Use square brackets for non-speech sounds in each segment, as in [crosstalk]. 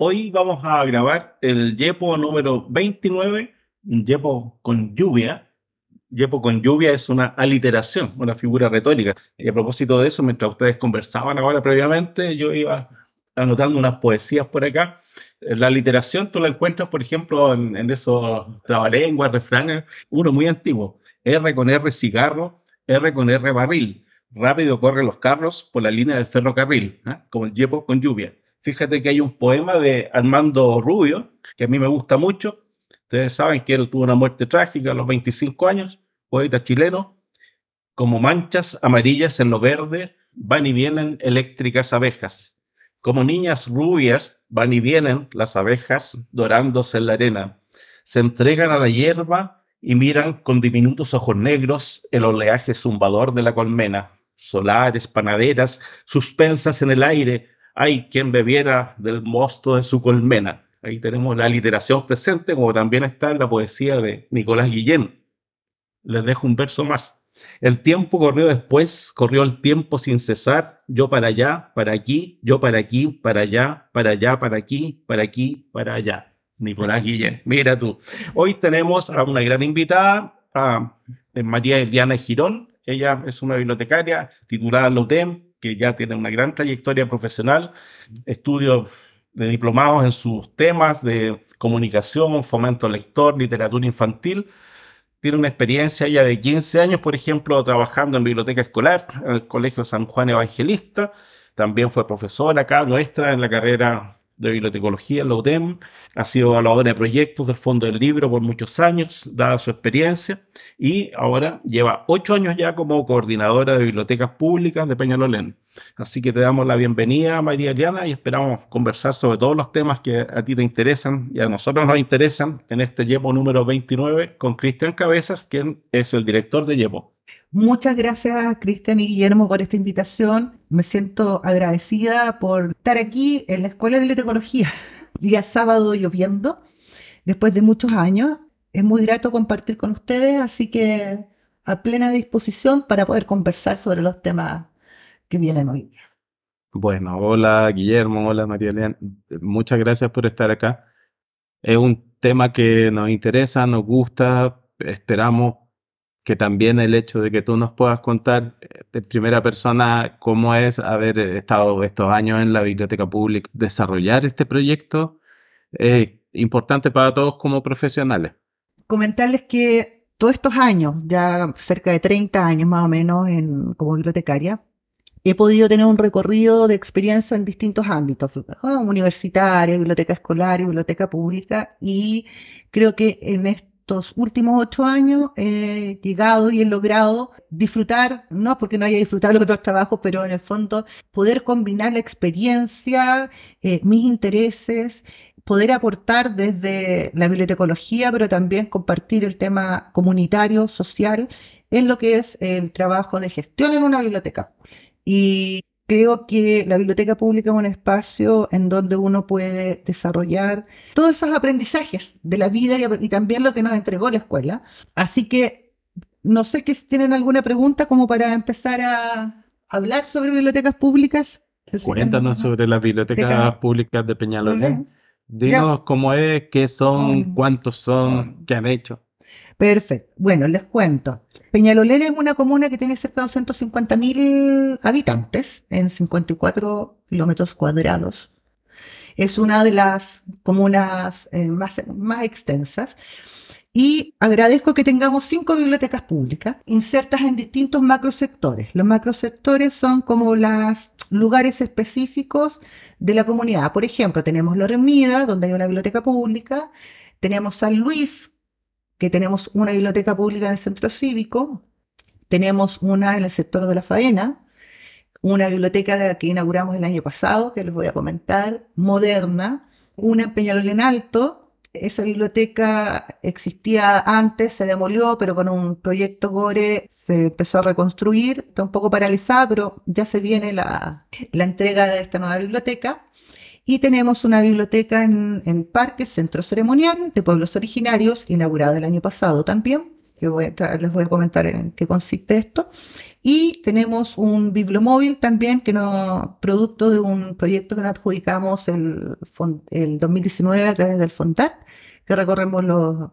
Hoy vamos a grabar el Yepo número 29, un Yepo con lluvia. Yepo con lluvia es una aliteración, una figura retórica. Y a propósito de eso, mientras ustedes conversaban ahora previamente, yo iba anotando unas poesías por acá. La literación tú la encuentras, por ejemplo, en, en esos trabalenguas, refranes, uno muy antiguo. R con R cigarro, R con R barril. Rápido corren los carros por la línea del ferrocarril, ¿eh? como el yepo con lluvia. Fíjate que hay un poema de Armando Rubio, que a mí me gusta mucho. Ustedes saben que él tuvo una muerte trágica a los 25 años, poeta chileno. Como manchas amarillas en lo verde, van y vienen eléctricas abejas. Como niñas rubias, van y vienen las abejas dorándose en la arena. Se entregan a la hierba y miran con diminutos ojos negros el oleaje zumbador de la colmena. Solares, panaderas, suspensas en el aire, hay quien bebiera del mosto de su colmena. Ahí tenemos la literación presente, como también está en la poesía de Nicolás Guillén. Les dejo un verso más. El tiempo corrió después, corrió el tiempo sin cesar, yo para allá, para aquí, yo para aquí, para allá, para allá, para aquí, para aquí, para allá. Nicolás Guillén, mira tú. Hoy tenemos a una gran invitada, a María Eliana Girón. Ella es una bibliotecaria titulada LOTEM, que ya tiene una gran trayectoria profesional, estudios de diplomados en sus temas de comunicación, fomento lector, literatura infantil. Tiene una experiencia ya de 15 años, por ejemplo, trabajando en biblioteca escolar en el Colegio San Juan Evangelista. También fue profesora acá nuestra en la carrera de bibliotecología en la UTEM, ha sido evaluadora de proyectos del Fondo del Libro por muchos años, dada su experiencia, y ahora lleva ocho años ya como coordinadora de bibliotecas públicas de Peñalolén. Así que te damos la bienvenida, María Eliana, y esperamos conversar sobre todos los temas que a ti te interesan y a nosotros nos interesan en este YEPO número 29 con Cristian Cabezas, quien es el director de YEPO. Muchas gracias, Cristian y Guillermo, por esta invitación. Me siento agradecida por estar aquí en la Escuela de Bibliotecología, [laughs] día sábado lloviendo, después de muchos años. Es muy grato compartir con ustedes, así que a plena disposición para poder conversar sobre los temas que vienen hoy. Bueno, hola Guillermo, hola María Elena. Muchas gracias por estar acá. Es un tema que nos interesa, nos gusta, esperamos que también el hecho de que tú nos puedas contar eh, de primera persona cómo es haber estado estos años en la biblioteca pública, desarrollar este proyecto, es importante para todos como profesionales. Comentarles que todos estos años, ya cerca de 30 años más o menos en, como bibliotecaria, he podido tener un recorrido de experiencia en distintos ámbitos, universitaria, biblioteca escolar, biblioteca pública, y creo que en estos últimos ocho años he llegado y he logrado disfrutar, no porque no haya disfrutado los otros trabajos, pero en el fondo poder combinar la experiencia, eh, mis intereses, poder aportar desde la bibliotecología, pero también compartir el tema comunitario, social, en lo que es el trabajo de gestión en una biblioteca. Y Creo que la biblioteca pública es un espacio en donde uno puede desarrollar todos esos aprendizajes de la vida y, también lo que nos entregó la escuela. Así que no sé que si tienen alguna pregunta como para empezar a hablar sobre bibliotecas públicas. Cuéntanos sobre las bibliotecas públicas de Peñalolén. Dinos cómo es, qué son, cuántos son, qué han hecho. Perfecto. Bueno, les cuento. Peñalolén es una comuna que tiene cerca de 250.000 habitantes en 54 kilómetros cuadrados. Es una de las comunas eh, más, extensas. Y agradezco que tengamos cinco bibliotecas públicas insertas en distintos macrosectores. Los macrosectores son como los lugares específicos de la comunidad. Por ejemplo, tenemos La Remida, donde hay una biblioteca pública. Tenemos San Luis, que tenemos una biblioteca pública en el centro cívico, tenemos una en el sector de la faena, una biblioteca que inauguramos el año pasado, que les voy a comentar, moderna, una en Peñalol en Alto, esa biblioteca existía antes, se demolió, pero con un proyecto Gore se empezó a reconstruir, está un poco paralizada, pero ya se viene la, la entrega de esta nueva biblioteca. Y tenemos una biblioteca en, en Parque, Centro Ceremonial de Pueblos Originarios, inaugurada el año pasado también. que les voy a comentar en qué consiste esto. Y tenemos un bibliomóvil también, que no, producto de un proyecto que nos adjudicamos el, el 2019 a través del FONDAT, que recorremos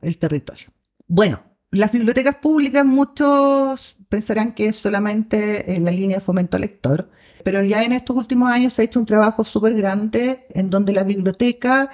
el territorio. Bueno, las bibliotecas públicas, muchos pensarán que es solamente en la línea de fomento lector, pero ya en estos últimos años se ha hecho un trabajo súper grande en donde la biblioteca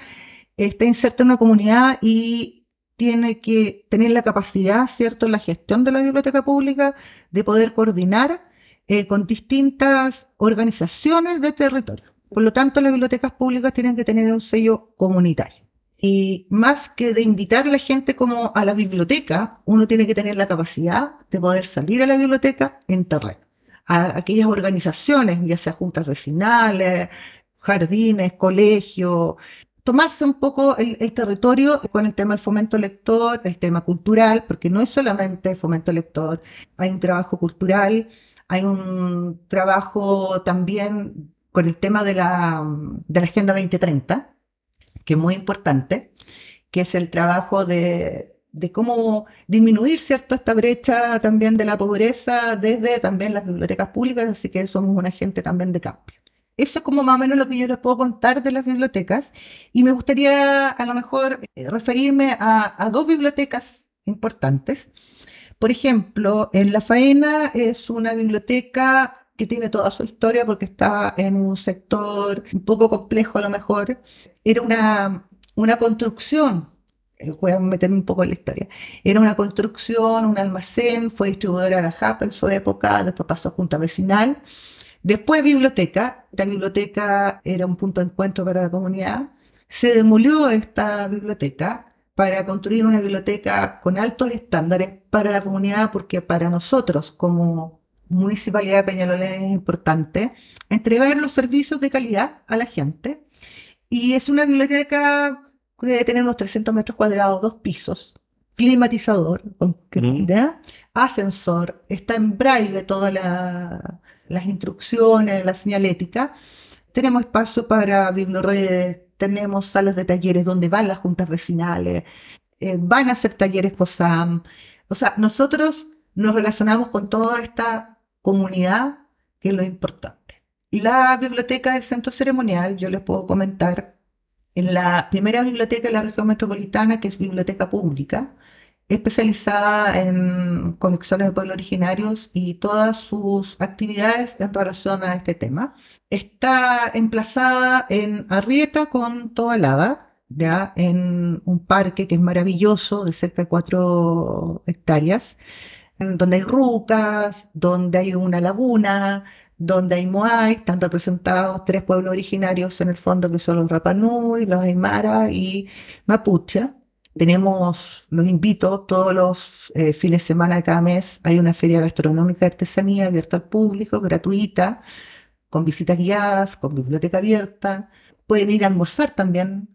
está inserta en una comunidad y tiene que tener la capacidad, ¿cierto?, en la gestión de la biblioteca pública de poder coordinar eh, con distintas organizaciones de territorio. Por lo tanto, las bibliotecas públicas tienen que tener un sello comunitario. Y más que de invitar a la gente como a la biblioteca, uno tiene que tener la capacidad de poder salir a la biblioteca en terreno. A aquellas organizaciones, ya sea juntas vecinales, jardines, colegios, tomarse un poco el, el territorio con el tema del fomento lector, el tema cultural, porque no es solamente fomento lector, hay un trabajo cultural, hay un trabajo también con el tema de la, de la Agenda 2030, que es muy importante, que es el trabajo de, de cómo disminuir cierto esta brecha también de la pobreza desde también las bibliotecas públicas, así que somos un agente también de cambio. Eso es como más o menos lo que yo les puedo contar de las bibliotecas y me gustaría a lo mejor eh, referirme a, a dos bibliotecas importantes. Por ejemplo, en La Faena es una biblioteca que tiene toda su historia porque está en un sector un poco complejo a lo mejor. Era una, una construcción, eh, voy a meterme un poco en la historia, era una construcción, un almacén, fue distribuidora de la JAP en su época, después pasó a Junta Vecinal. Después biblioteca, la biblioteca era un punto de encuentro para la comunidad. Se demolió esta biblioteca para construir una biblioteca con altos estándares para la comunidad, porque para nosotros como Municipalidad de Peñalolén es importante entregar los servicios de calidad a la gente. Y es una biblioteca que debe tener unos 300 metros cuadrados, dos pisos, climatizador, con, Mm. ascensor, está en braille todas la- las instrucciones, la señalética. Tenemos espacio para biblioredes, tenemos salas de talleres donde van las juntas vecinales, eh, van a hacer talleres COSAM. O sea, nosotros nos relacionamos con toda esta comunidad, que es lo importante. La biblioteca del centro ceremonial, yo les puedo comentar, en la primera biblioteca de la región metropolitana, que es biblioteca pública, especializada en colecciones de pueblos originarios y todas sus actividades en relación a este tema. Está emplazada en Arrieta con Tobalaba, ya en un parque que es maravilloso, de cerca de cuatro hectáreas, donde hay rucas, donde hay una laguna, donde hay moai, están representados tres pueblos originarios en el fondo que son los Rapanui, los Aymara y Mapuche. Tenemos, los invito, todos los eh, fines de semana de cada mes hay una feria gastronómica de artesanía abierta al público, gratuita, con visitas guiadas, con biblioteca abierta. Pueden ir a almorzar también.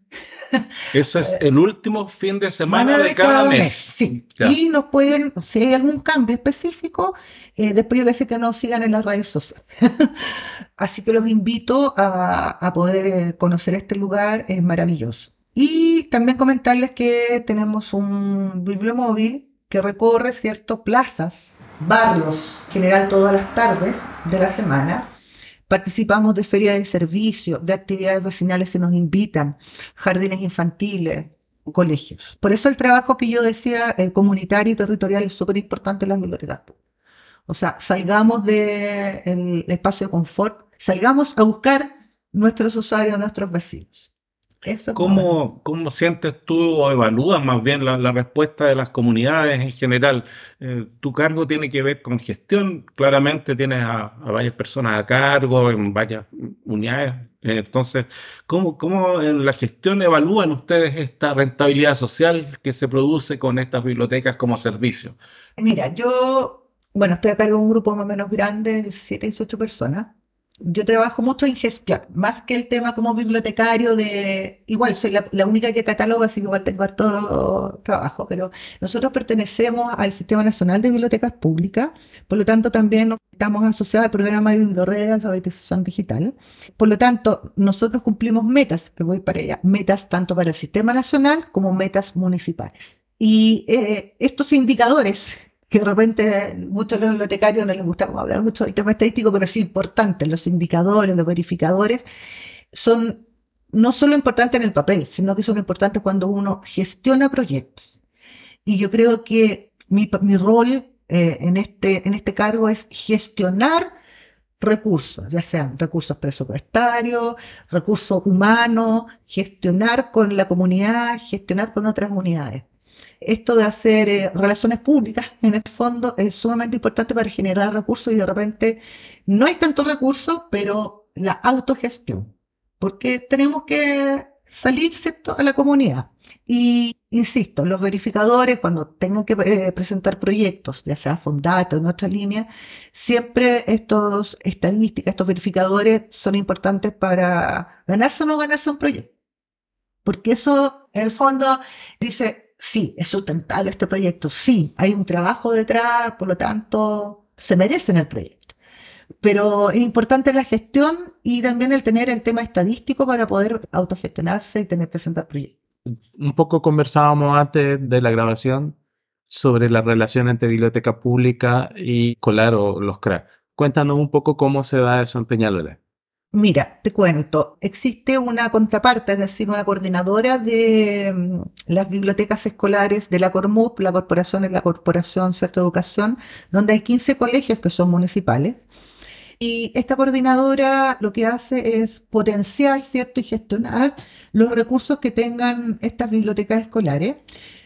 Eso es el último fin de semana de cada mes. Sí. Ya. Y nos pueden, si hay algún cambio específico, eh, después yo les que nos sigan en las redes sociales. [laughs] Así que los invito a, a poder eh, conocer este lugar, es maravilloso. Y también comentarles que tenemos un bibliomóvil que recorre ciertas plazas, barrios, en general todas las tardes de la semana. Participamos de ferias de servicio, de actividades vecinales se nos invitan, jardines infantiles, colegios. Por eso el trabajo que yo decía, el comunitario y territorial, es súper importante en las bibliotecas. O sea, salgamos del espacio de confort, salgamos a buscar nuestros usuarios, nuestros vecinos. Eso ¿Cómo, cómo sientes tú o evalúas más bien la, la respuesta de las comunidades en general? Eh, tu cargo tiene que ver con gestión, claramente tienes a, a varias personas a cargo en varias unidades. Eh, entonces, ¿cómo, ¿cómo en la gestión evalúan ustedes esta rentabilidad social que se produce con estas bibliotecas como servicio? Mira, yo, bueno, estoy a cargo de un grupo más o menos grande, de 7 y 8 personas. Yo trabajo mucho en gestión, más que el tema como bibliotecario de, igual soy la, la única que cataloga, así que igual tengo harto trabajo, pero nosotros pertenecemos al Sistema Nacional de Bibliotecas Públicas, por lo tanto también estamos asociados al programa de Bibliored de alfabetización digital. Por lo tanto, nosotros cumplimos metas, que voy para allá, metas tanto para el Sistema Nacional como metas municipales. Y eh, estos indicadores, que de repente muchos los bibliotecarios no les gusta hablar mucho del tema estadístico, pero es importante, los indicadores, los verificadores, son no solo importantes en el papel, sino que son importantes cuando uno gestiona proyectos. Y yo creo que mi, rol eh, en, este, en este cargo es gestionar recursos, ya sean recursos presupuestarios, recursos humanos, gestionar con la comunidad, gestionar con otras unidades. Esto de hacer eh, relaciones públicas, en el fondo, es sumamente importante para generar recursos y de repente no hay tantos recursos, pero la autogestión, porque tenemos que salir a la comunidad. Y insisto, los verificadores, cuando tengan que eh, presentar proyectos, ya sea Fondata o en otra línea, siempre estos estadísticas, estos verificadores son importantes para ganarse o no ganarse un proyecto. Porque eso, en el fondo, dice, sí, es sustentable este proyecto, sí, hay un trabajo detrás, por lo tanto, se merecen el proyecto. Pero es importante la gestión y también el tener el tema estadístico para poder autogestionarse y tener presentar proyectos un poco conversábamos antes de la grabación sobre la relación entre biblioteca pública y Colar o los CRA. Cuéntanos un poco cómo se da eso en Peñalolén. Mira, te cuento, existe una contraparte, es decir, una coordinadora de mm, las bibliotecas escolares de la CORMUP, la corporación es la Corporación Cierta Educación, donde hay 15 colegios que son municipales y esta coordinadora lo que hace es potenciar, ¿cierto? Y gestionar los recursos que tengan estas bibliotecas escolares.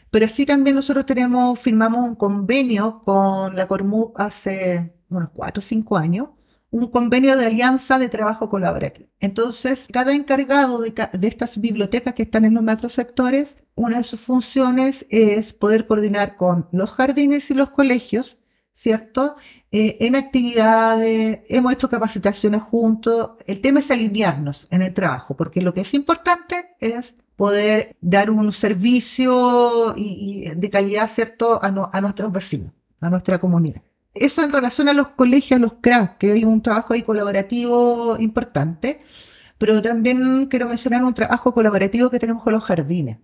Pero así también nosotros tenemos, firmamos un convenio con la Cormu hace unos cuatro o cinco años, un convenio de alianza de trabajo colaborativo. Entonces, cada encargado de, de, estas bibliotecas que están en los macrosectores, una de sus funciones es poder coordinar con los jardines y los colegios, ¿cierto? Eh, en actividades, hemos hecho capacitaciones juntos. El tema es alinearnos en el trabajo, porque lo que es importante es poder dar un servicio de calidad, ¿cierto?, a, a, nuestros vecinos, a nuestra comunidad. Eso en relación a los colegios, a los CRAS, que hay un trabajo ahí colaborativo importante, pero también quiero mencionar un trabajo colaborativo que tenemos con los jardines.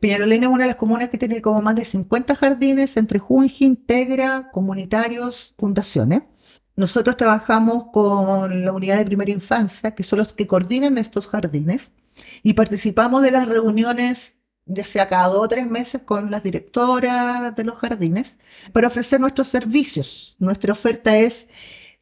Peñalolén es una de las comunas que tiene como más de 50 jardines entre Junji, Integra, comunitarios, fundaciones. Nosotros trabajamos con la unidad de primera infancia, que son los que coordinan estos jardines, y participamos de las reuniones, ya sea cada dos o tres meses, con las directoras de los jardines, para ofrecer nuestros servicios. Nuestra oferta es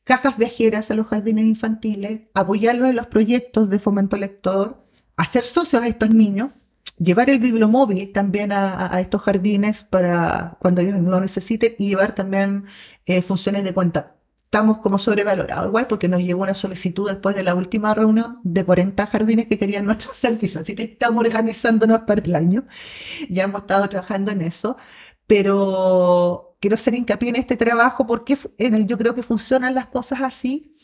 cajas viajeras a los jardines infantiles, apoyarlos en los proyectos de fomento lector, hacer socios a estos niños llevar el bibliomóvil también a, estos jardines para cuando ellos lo necesiten y llevar también eh, funciones de cuenta. Estamos como sobrevalorados igual porque nos llegó una solicitud después de la última reunión de 40 jardines que querían [laughs] nuestros servicios, así que estamos organizándonos para el año. Ya hemos estado trabajando en eso, pero quiero hacer hincapié en este trabajo porque en el, yo creo que funcionan las cosas así,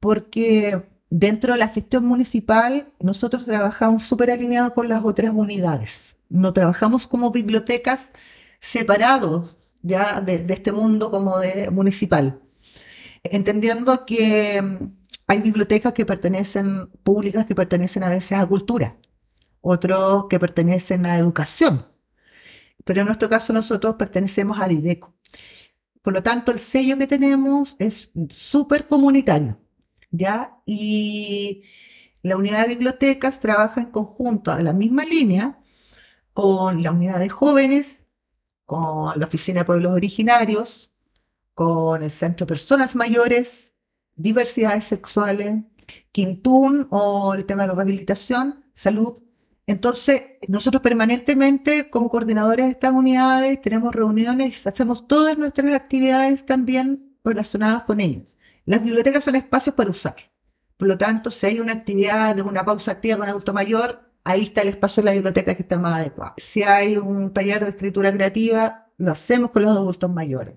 porque Dentro de la gestión municipal, nosotros trabajamos súper alineados con las otras unidades. No trabajamos como bibliotecas separados ya de, este mundo como de municipal. Entendiendo que mm, hay bibliotecas que pertenecen, públicas que pertenecen a veces a cultura, otros que pertenecen a educación. Pero en nuestro caso nosotros pertenecemos a DIDECO. Por lo tanto, el sello que tenemos es súper comunitario. ¿ya? Y la unidad de bibliotecas trabaja en conjunto a la misma línea con la unidad de jóvenes, con la oficina de pueblos originarios, con el centro personas mayores, diversidades sexuales, Quintún o el tema de la rehabilitación, salud. Entonces, nosotros permanentemente como coordinadores de estas unidades tenemos reuniones, hacemos todas nuestras actividades también relacionadas con ellos. Las bibliotecas son espacios para usar. Por lo tanto, si hay una actividad de una pausa activa con adulto mayor, ahí está el espacio de la biblioteca que está más adecuado. Si hay un taller de escritura creativa, lo hacemos con los adultos mayores.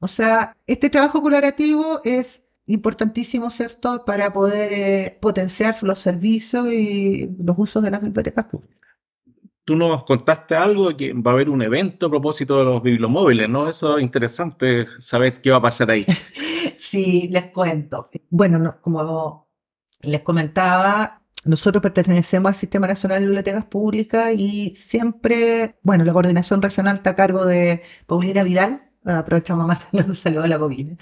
O sea, este trabajo colaborativo es importantísimo, ¿cierto?, para poder eh, potenciar los servicios y los usos de las bibliotecas públicas tú nos contaste algo de que va a haber un evento a propósito de los bibliomóviles, ¿no? Eso es interesante saber qué va a pasar ahí. [laughs] sí, les cuento. Bueno, como les comentaba, nosotros pertenecemos al Sistema Nacional de Bibliotecas Públicas y siempre, bueno, la coordinación regional está a cargo de Paulina Vidal, aprovechamos [laughs] más un saludo a la Paulina,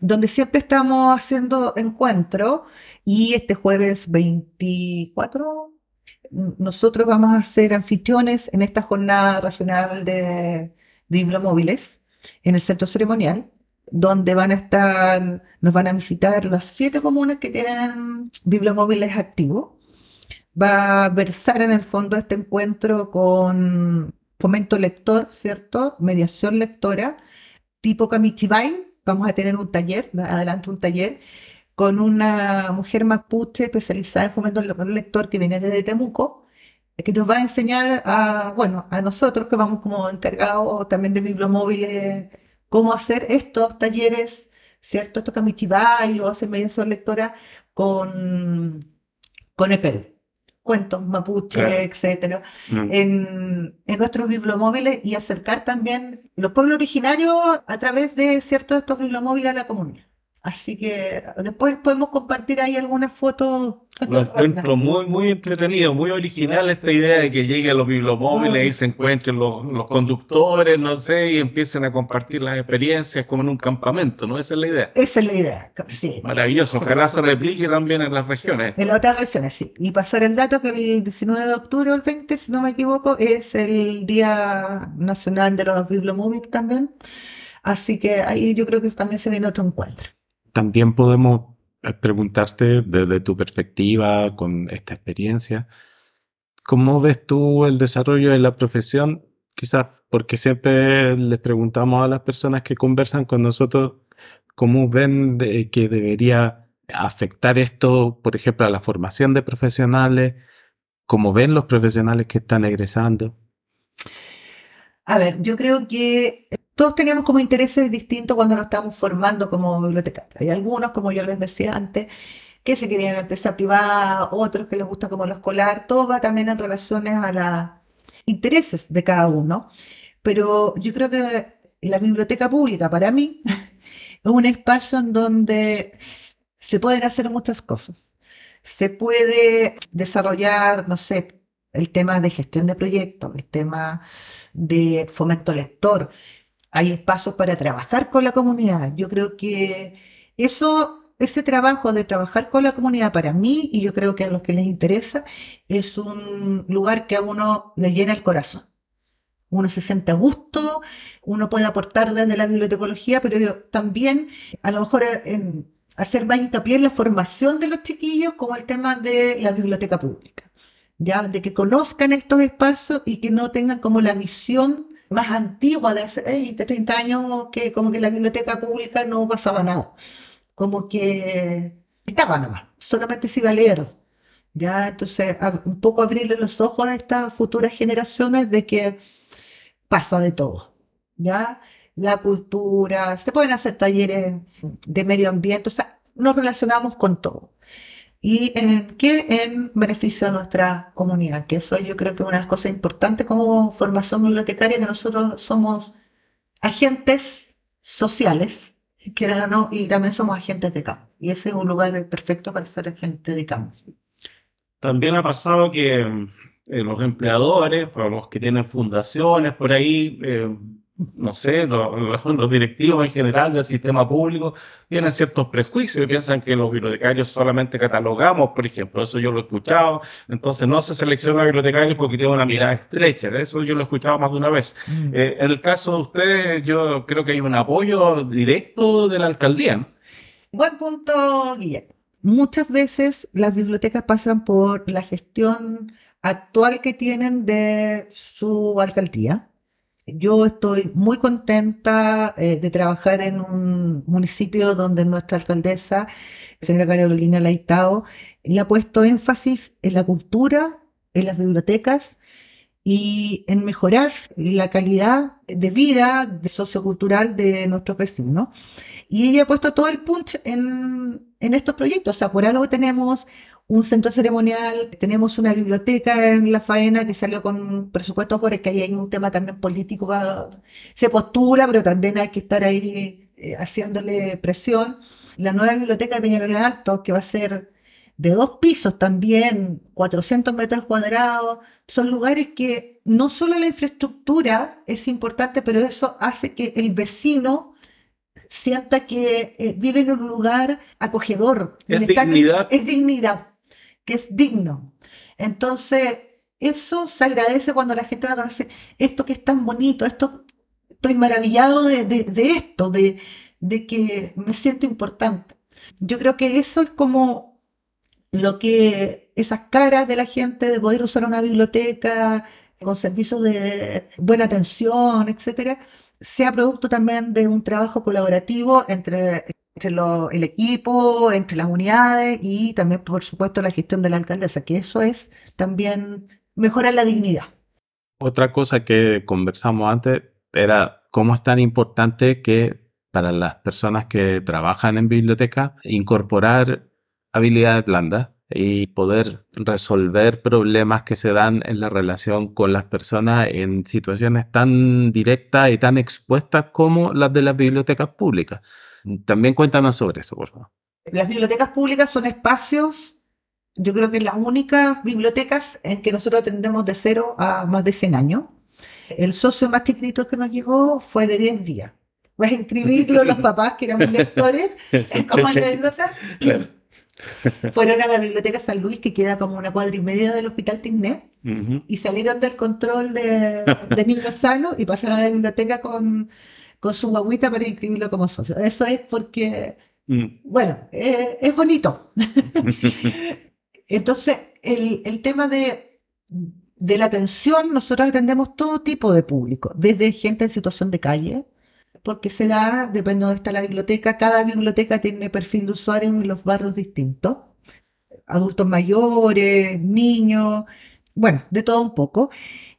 donde siempre estamos haciendo encuentros y este jueves 24 nosotros vamos a ser anfitriones en esta jornada regional de, bibliomóviles en el centro ceremonial, donde van a estar, nos van a visitar las siete comunas que tienen bibliomóviles activos. Va a versar en el fondo este encuentro con fomento lector, ¿cierto? Mediación lectora, tipo Kamichibai. Vamos a tener un taller, adelante un taller, con una mujer mapuche especializada en fomento lector que viene desde Temuco, que nos va a enseñar a, bueno, a nosotros que vamos como encargados también de bibliomóviles, cómo hacer estos talleres, ¿cierto? Estos camichibay o hacer mediación lectora con, con EPEL cuentos mapuche, etcétera, mm. en, en, nuestros bibliomóviles y acercar también los pueblos originarios a través de ciertos estos bibliomóviles a la comunidad. Así que después podemos compartir ahí algunas fotos. Lo encuentro muy, muy entretenido, muy original esta idea de que lleguen los bibliomóviles y se encuentren los, los, conductores, no sé, y empiecen a compartir las experiencias como en un campamento, ¿no? Esa es la idea. Esa es la idea, sí. Maravilloso, ojalá se replique también en las regiones. En las otras regiones, sí. Y pasar el dato que el 19 de octubre o el 20, si no me equivoco, es el Día Nacional de los Bibliomóviles también. Así que ahí yo creo que también se viene otro encuentro. También podemos eh, preguntarte desde tu perspectiva con esta experiencia, ¿cómo ves tú el desarrollo de la profesión? Quizás porque siempre les preguntamos a las personas que conversan con nosotros cómo ven que debería afectar esto, por ejemplo, a la formación de profesionales, cómo ven los profesionales que están egresando. A ver, yo creo que todos teníamos como intereses distintos cuando nos estábamos formando como bibliotecarios. Hay algunos, como yo les decía antes, que se querían en empresa privada, otros que les gusta como lo escolar, todo va también en relaciones a los intereses de cada uno. Pero yo creo que la biblioteca pública para mí [laughs] es un espacio en donde se pueden hacer muchas cosas. Se puede desarrollar, no sé, el tema de gestión de proyectos, el tema de fomento lector, hay espacios para trabajar con la comunidad. Yo creo que eso, ese trabajo de trabajar con la comunidad para mí, y yo creo que a los que les interesa, es un lugar que a uno le llena el corazón. Uno se siente a gusto, uno puede aportar desde la bibliotecología, pero también a lo mejor hacer más hincapié en la formación de los chiquillos como el tema de la biblioteca pública. Ya, de que conozcan estos espacios y que no tengan como la visión más antigua de hace 30 años que como que en la biblioteca pública no pasaba nada. Como que estaba nomás, solamente se iba a leer. Ya, entonces, un poco abrirle los ojos a estas futuras generaciones de que pasa de todo. Ya, la cultura, se pueden hacer talleres de medio ambiente, o sea, nos relacionamos con todo y en qué en beneficio de nuestra comunidad, que eso yo creo que es una de las cosas importantes como formación bibliotecaria, que nosotros somos agentes sociales, que no, y también somos agentes de campo, y ese es un lugar perfecto para ser agente de campo. También ha pasado que eh, los empleadores, los que tienen fundaciones por ahí, eh, no sé, los, directivos en general del sistema público tienen ciertos prejuicios y piensan que los bibliotecarios solamente catalogamos, por ejemplo, eso yo lo he escuchado, entonces no se selecciona bibliotecarios porque tienen una mirada estrecha, eso yo lo he escuchado más de una vez. Mm. Eh, en el caso de ustedes, yo creo que hay un apoyo directo de la alcaldía. Buen punto, Guillermo. Muchas veces las bibliotecas pasan por la gestión actual que tienen de su alcaldía yo estoy muy contenta eh, de trabajar en un municipio donde nuestra alcaldesa, señora Carolina Laitao, le ha puesto énfasis en la cultura, en las bibliotecas y en mejorar la calidad de vida sociocultural de nuestros vecinos. Y ella ha puesto todo el punch en, en estos proyectos. O sea, por algo tenemos un centro ceremonial, tenemos una biblioteca en La Faena que salió con presupuestos por que ahí hay un tema también político, se postula, pero también hay que estar ahí eh, haciéndole presión. La nueva biblioteca de Peñalolén Alto, que va a ser de dos pisos también, 400 metros cuadrados. Son lugares que no solo la infraestructura es importante, pero eso hace que el vecino sienta que eh, vive en un lugar acogedor. Es dignidad. Es dignidad, que es digno. Entonces, eso se agradece cuando la gente conoce esto que es tan bonito, esto, estoy maravillado de, de- de esto, de, de que me siento importante. Yo creo que eso es como lo que esas caras de la gente de poder usar una biblioteca con servicios de buena atención, etcétera, sea producto también de un trabajo colaborativo entre, el equipo, entre las unidades y también, por supuesto, la gestión de la alcaldesa, que eso es también mejorar la dignidad. Otra cosa que conversamos antes era cómo es tan importante que para las personas que trabajan en biblioteca incorporar habilidades blandas y poder resolver problemas que se dan en la relación con las personas en situaciones tan directas y tan expuestas como las de las bibliotecas públicas. También cuéntanos sobre eso, por favor. Las bibliotecas públicas son espacios, yo creo que las únicas bibliotecas en que nosotros atendemos de cero a más de 100 años. El socio más chiquitito que nos llegó fue de 10 días. Vas a inscribirlo los [laughs] papás que éramos lectores, es como anécdota. Claro. [laughs] Fueron a la biblioteca San Luis, que queda como una cuadra y media del Hospital Tigné, y salieron del control de, de niños sanos y pasaron a la biblioteca con, con su guaguita para inscribirlo como socio. Eso es porque Mm. bueno, eh, es bonito. [laughs] Entonces, el, el tema de, de la atención, nosotros atendemos todo tipo de público, desde gente en situación de calle, porque se da, depende de dónde está la biblioteca, cada biblioteca tiene perfil de usuarios en los barrios distintos, adultos mayores, niños, bueno, de todo un poco.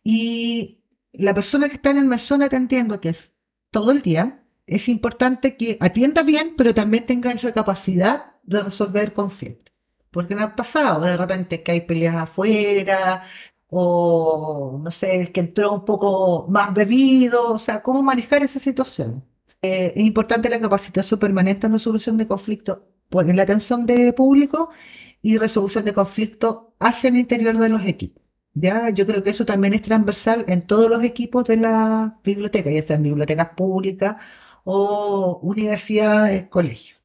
Y la persona que está en el mesón atendiendo, que es todo el día, es importante que atienda bien, pero también tenga esa capacidad de resolver conflictos. Porque no ha pasado de repente que hay peleas afuera, o no sé, el que entró un poco más bebido, o sea, cómo manejar esa situación. Eh, es importante la capacitación permanente en resolución de conflictos, en la atención de público y resolución de conflictos hacia el interior de los equipos. Ya, yo creo que eso también es transversal en todos los equipos de la biblioteca, ya sean bibliotecas públicas o universidades, colegios.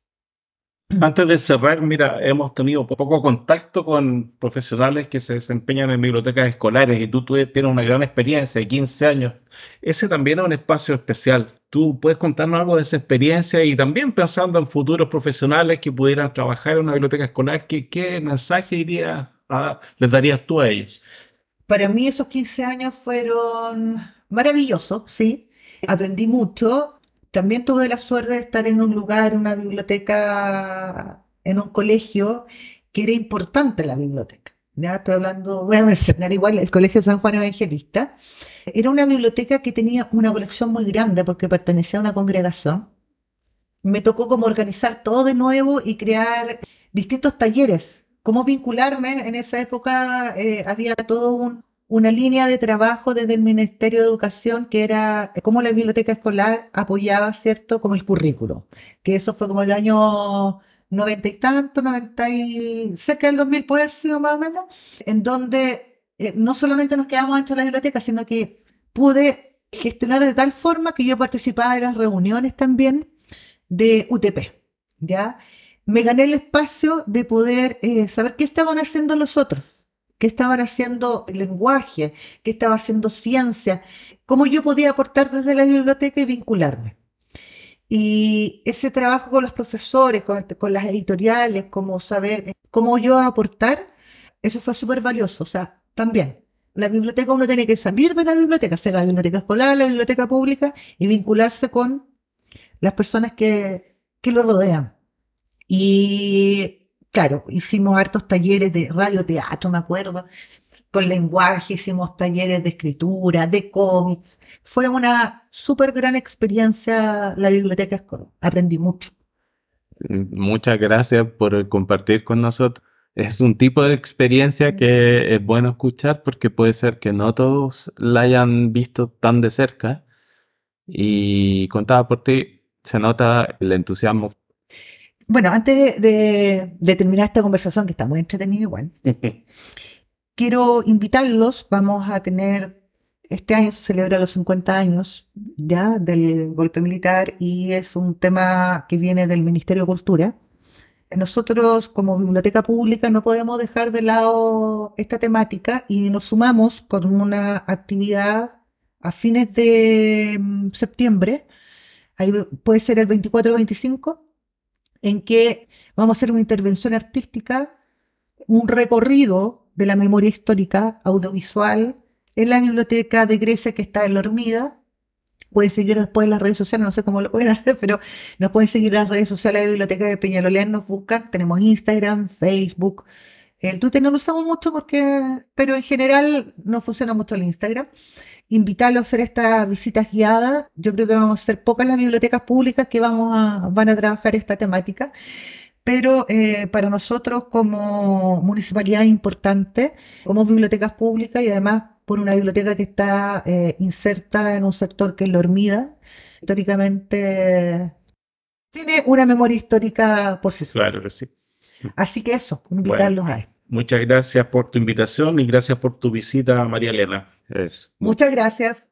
Antes de cerrar, mira, hemos tenido poco contacto con profesionales que se desempeñan en bibliotecas escolares y tú, tú tienes una gran experiencia de 15 años. Ese también es un espacio especial. ¿Tú puedes contarnos algo de esa experiencia y también pensando en futuros profesionales que pudieran trabajar en una biblioteca escolar, ¿qué, qué mensaje dirías a- les darías tú a ellos? Para mí esos 15 años fueron maravillosos, sí. Aprendí mucho. También tuve la suerte de estar en un lugar, una biblioteca, en un colegio, que era importante la biblioteca. Ya estoy hablando, voy a mencionar igual el Colegio San Juan Evangelista. Era una biblioteca que tenía una colección muy grande porque pertenecía a una congregación. Me tocó como organizar todo de nuevo y crear distintos talleres. Cómo vincularme en esa época, eh, había todo un, una línea de trabajo desde el Ministerio de Educación que era cómo la biblioteca escolar apoyaba, ¿cierto?, como el currículo. Que eso fue como el año noventa y tanto, noventa y cerca del 2000 puede sido más o menos, en donde eh, no solamente nos quedamos dentro de la biblioteca, sino que pude gestionar de tal forma que yo participaba de las reuniones también de UTP, ¿ya? Me gané el espacio de poder eh, saber qué estaban haciendo los otros, qué estaban haciendo lenguaje, qué estaba haciendo ciencia, cómo yo podía aportar desde la biblioteca y vincularme. Y ese trabajo con los profesores, con, las editoriales, como saber eh, cómo yo aportar, eso fue súper valioso. O sea, también, la biblioteca uno tiene que salir de la biblioteca, sea la biblioteca escolar, la biblioteca pública, y vincularse con las personas que, que lo rodean. Y claro, hicimos hartos talleres de radioteatro, me acuerdo, con lenguaje, hicimos talleres de escritura, de cómics. Fue una súper gran experiencia la biblioteca escolar. Aprendí mucho. Muchas gracias por compartir con nosotros. Es un tipo de experiencia que es bueno escuchar porque puede ser que no todos la hayan visto tan de cerca. Y contaba por ti, se nota el entusiasmo. Bueno, antes de, de terminar esta conversación, que está muy entretenida igual, [laughs] quiero invitarlos, vamos a tener, este año se celebra los 50 años ya del golpe militar y es un tema que viene del Ministerio de Cultura. Nosotros como biblioteca pública no podemos dejar de lado esta temática y nos sumamos con una actividad a fines de mm, septiembre, ahí puede ser el 24 o 25, en que vamos a hacer una intervención artística, un recorrido de la memoria histórica audiovisual en la biblioteca de Grecia que está en la Hormida. Pueden seguir después en las redes sociales, no sé cómo lo pueden [laughs] hacer, pero nos pueden seguir en las redes sociales de la Biblioteca de Peñalolén, nos buscan, tenemos Instagram, Facebook. El Twitter no lo usamos mucho porque, pero en general no funciona mucho el Instagram. Invitarlos a hacer estas visitas guiadas. Yo creo que vamos a ser pocas las bibliotecas públicas que vamos a, van a trabajar esta temática pero eh, para nosotros como municipalidad es importante, como bibliotecas públicas y además por una biblioteca que está eh, inserta en un sector que es la Hormida, históricamente tiene una memoria histórica por sí sola. Claro que sí. Así que eso, invitarlos a esto. Muchas gracias por tu invitación y gracias por tu visita, María Elena. Muchas gracias.